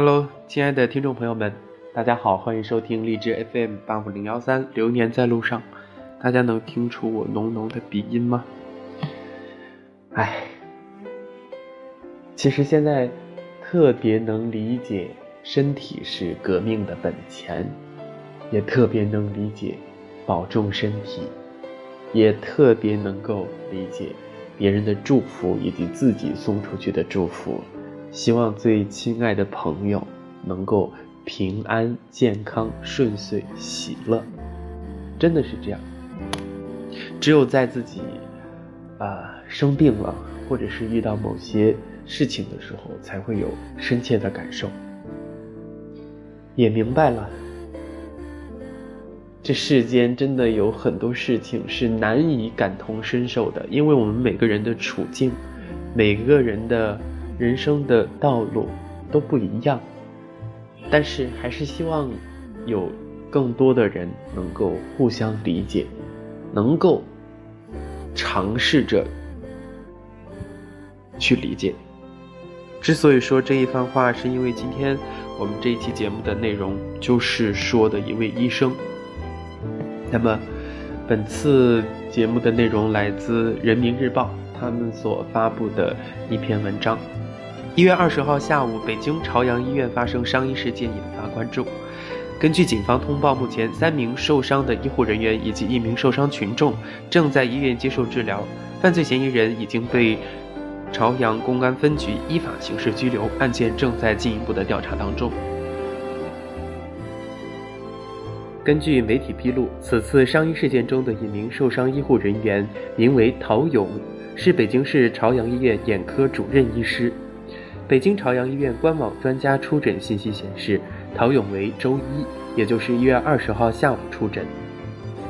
Hello，亲爱的听众朋友们，大家好，欢迎收听荔枝 FM 八五零幺三，流年在路上。大家能听出我浓浓的鼻音吗？哎，其实现在特别能理解身体是革命的本钱，也特别能理解保重身体，也特别能够理解别人的祝福以及自己送出去的祝福。希望最亲爱的朋友能够平安、健康、顺遂、喜乐，真的是这样。只有在自己啊生病了，或者是遇到某些事情的时候，才会有深切的感受，也明白了，这世间真的有很多事情是难以感同身受的，因为我们每个人的处境，每个人的。人生的道路都不一样，但是还是希望有更多的人能够互相理解，能够尝试着去理解。之所以说这一番话，是因为今天我们这一期节目的内容就是说的一位医生。那么，本次节目的内容来自《人民日报》他们所发布的一篇文章。一月二十号下午，北京朝阳医院发生伤医事件，引发关注。根据警方通报，目前三名受伤的医护人员以及一名受伤群众正在医院接受治疗。犯罪嫌疑人已经被朝阳公安分局依法刑事拘留，案件正在进一步的调查当中。根据媒体披露，此次伤医事件中的一名受伤医护人员名为陶勇，是北京市朝阳医院眼科主任医师。北京朝阳医院官网专家出诊信息显示，陶勇为周一，也就是一月二十号下午出诊。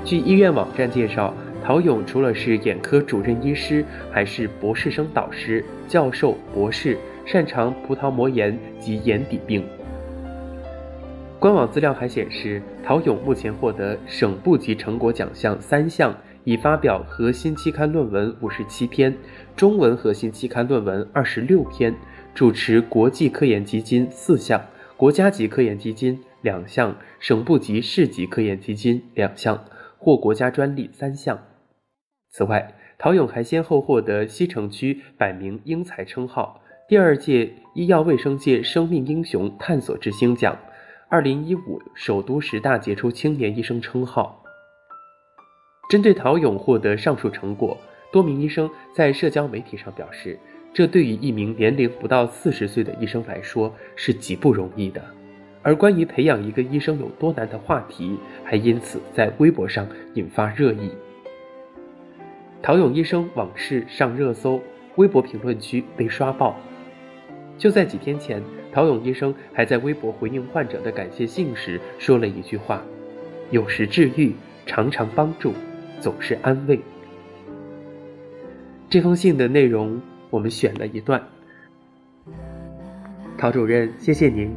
据医院网站介绍，陶勇除了是眼科主任医师，还是博士生导师、教授、博士，擅长葡萄膜炎及眼底病。官网资料还显示，陶勇目前获得省部级成果奖项三项，已发表核心期刊论文五十七篇，中文核心期刊论文二十六篇。主持国际科研基金四项，国家级科研基金两项，省部级、市级科研基金两项，获国家专利三项。此外，陶勇还先后获得西城区百名英才称号、第二届医药卫生界生命英雄探索之星奖、二零一五首都十大杰出青年医生称号。针对陶勇获得上述成果，多名医生在社交媒体上表示。这对于一名年龄不到四十岁的医生来说是极不容易的，而关于培养一个医生有多难的话题，还因此在微博上引发热议。陶勇医生往事上热搜，微博评论区被刷爆。就在几天前，陶勇医生还在微博回应患者的感谢信时说了一句话：“有时治愈，常常帮助，总是安慰。”这封信的内容。我们选了一段。陶主任，谢谢您，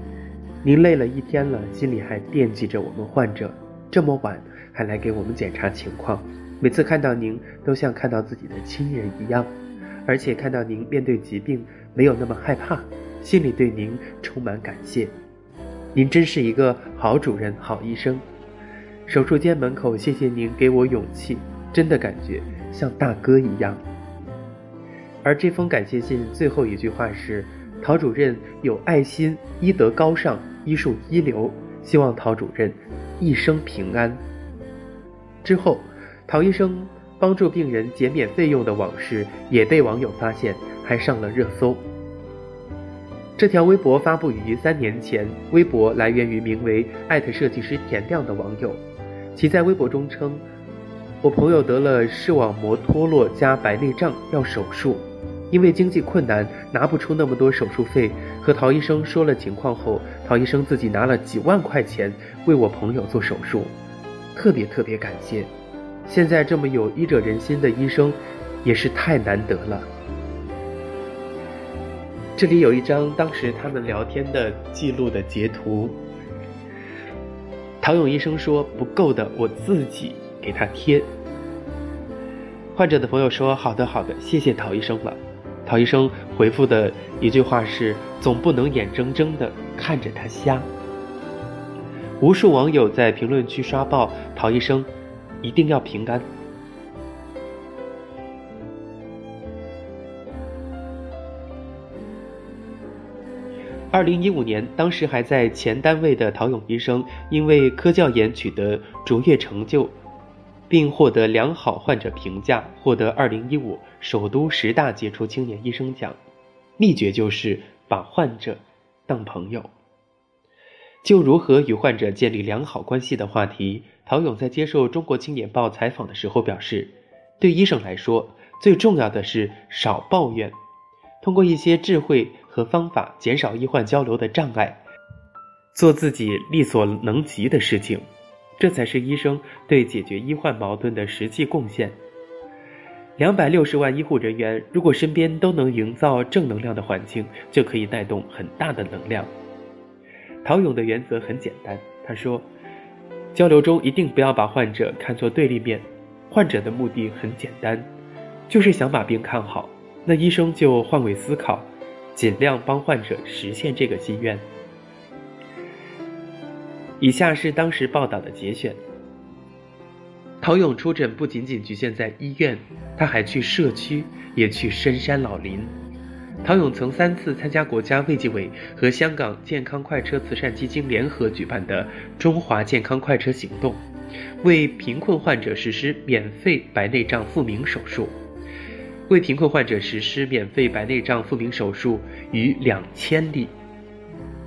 您累了一天了，心里还惦记着我们患者，这么晚还来给我们检查情况，每次看到您都像看到自己的亲人一样，而且看到您面对疾病没有那么害怕，心里对您充满感谢。您真是一个好主任、好医生。手术间门口，谢谢您给我勇气，真的感觉像大哥一样。而这封感谢信最后一句话是：“陶主任有爱心，医德高尚，医术一流，希望陶主任一生平安。”之后，陶医生帮助病人减免费用的往事也被网友发现，还上了热搜。这条微博发布于三年前，微博来源于名为“艾特设计师田亮”的网友，其在微博中称：“我朋友得了视网膜脱落加白内障，要手术。”因为经济困难，拿不出那么多手术费，和陶医生说了情况后，陶医生自己拿了几万块钱为我朋友做手术，特别特别感谢。现在这么有医者仁心的医生，也是太难得了。这里有一张当时他们聊天的记录的截图。陶勇医生说不够的，我自己给他贴。患者的朋友说好的好的，谢谢陶医生了。陶医生回复的一句话是：“总不能眼睁睁的看着他瞎。”无数网友在评论区刷爆陶医生，一定要平安。二零一五年，当时还在前单位的陶勇医生，因为科教研取得卓越成就，并获得良好患者评价，获得二零一五首都十大杰出青年医生奖。秘诀就是把患者当朋友。就如何与患者建立良好关系的话题，陶勇在接受《中国青年报》采访的时候表示，对医生来说，最重要的是少抱怨。通过一些智慧和方法减少医患交流的障碍，做自己力所能及的事情，这才是医生对解决医患矛盾的实际贡献。两百六十万医护人员，如果身边都能营造正能量的环境，就可以带动很大的能量。陶勇的原则很简单，他说：交流中一定不要把患者看作对立面，患者的目的很简单，就是想把病看好。那医生就换位思考，尽量帮患者实现这个心愿。以下是当时报道的节选。陶勇出诊不仅仅局限在医院，他还去社区，也去深山老林。陶勇曾三次参加国家卫计委和香港健康快车慈善基金联合举办的“中华健康快车行动”，为贫困患者实施免费白内障复明手术。为贫困患者实施免费白内障复明手术逾两千例。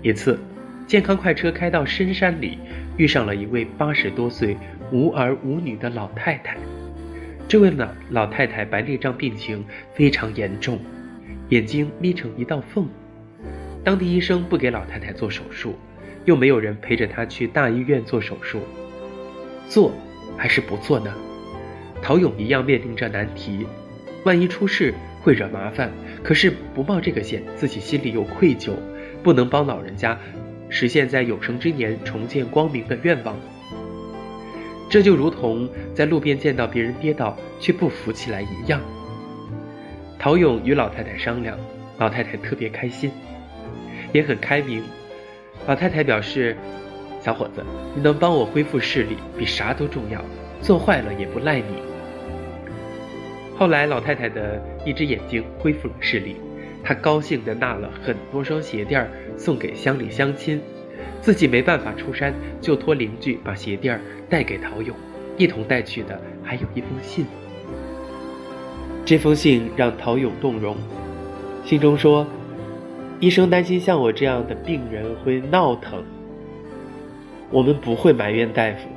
一次，健康快车开到深山里，遇上了一位八十多岁无儿无女的老太太。这位老老太太白内障病情非常严重，眼睛眯成一道缝。当地医生不给老太太做手术，又没有人陪着她去大医院做手术，做还是不做呢？陶勇一样面临着难题。万一出事会惹麻烦，可是不冒这个险，自己心里又愧疚，不能帮老人家实现在有生之年重见光明的愿望。这就如同在路边见到别人跌倒却不扶起来一样。陶勇与老太太商量，老太太特别开心，也很开明。老太太表示：“小伙子，你能帮我恢复视力，比啥都重要。做坏了也不赖你。”后来，老太太的一只眼睛恢复了视力，他高兴地纳了很多双鞋垫儿送给乡里乡亲，自己没办法出山，就托邻居把鞋垫儿带给陶勇，一同带去的还有一封信。这封信让陶勇动容，信中说：“医生担心像我这样的病人会闹腾，我们不会埋怨大夫，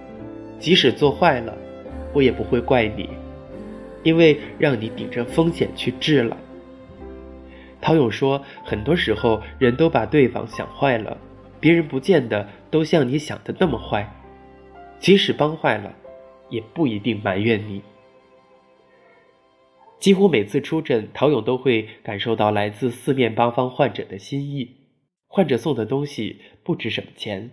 即使做坏了，我也不会怪你。”因为让你顶着风险去治了。陶勇说：“很多时候，人都把对方想坏了，别人不见得都像你想的那么坏。即使帮坏了，也不一定埋怨你。”几乎每次出诊，陶勇都会感受到来自四面八方患者的心意。患者送的东西不值什么钱，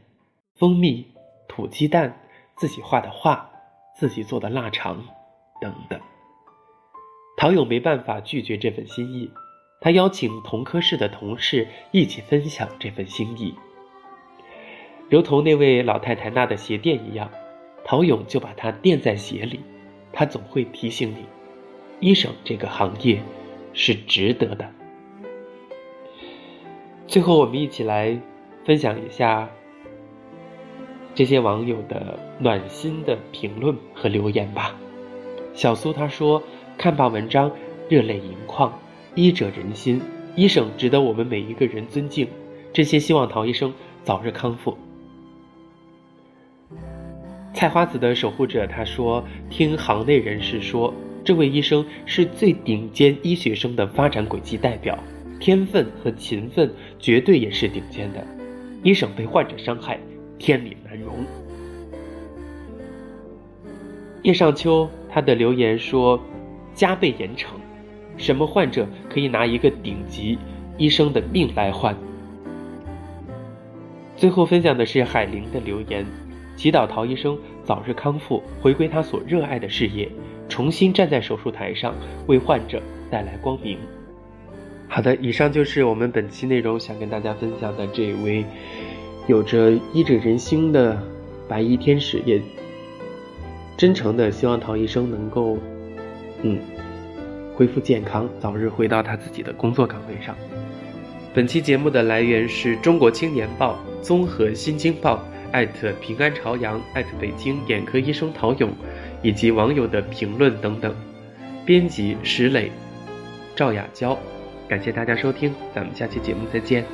蜂蜜、土鸡蛋、自己画的画、自己做的腊肠，等等。陶勇没办法拒绝这份心意，他邀请同科室的同事一起分享这份心意。如同那位老太太纳的鞋垫一样，陶勇就把它垫在鞋里。他总会提醒你，医生这个行业是值得的。最后，我们一起来分享一下这些网友的暖心的评论和留言吧。小苏他说。看罢文章，热泪盈眶。医者仁心，医生值得我们每一个人尊敬。真心希望陶医生早日康复。菜花子的守护者他说：“听行内人士说，这位医生是最顶尖医学生的发展轨迹代表，天分和勤奋绝对也是顶尖的。医生被患者伤害，天理难容。”叶尚秋他的留言说。加倍严惩，什么患者可以拿一个顶级医生的命来换？最后分享的是海玲的留言，祈祷陶医生早日康复，回归他所热爱的事业，重新站在手术台上为患者带来光明。好的，以上就是我们本期内容想跟大家分享的这位有着医者仁心的白衣天使，也真诚的希望陶医生能够，嗯，恢复健康，早日回到他自己的工作岗位上。本期节目的来源是中国青年报、综合新京报、艾特平安朝阳、艾特北京眼科医生陶勇，以及网友的评论等等。编辑石磊、赵雅娇。感谢大家收听，咱们下期节目再见。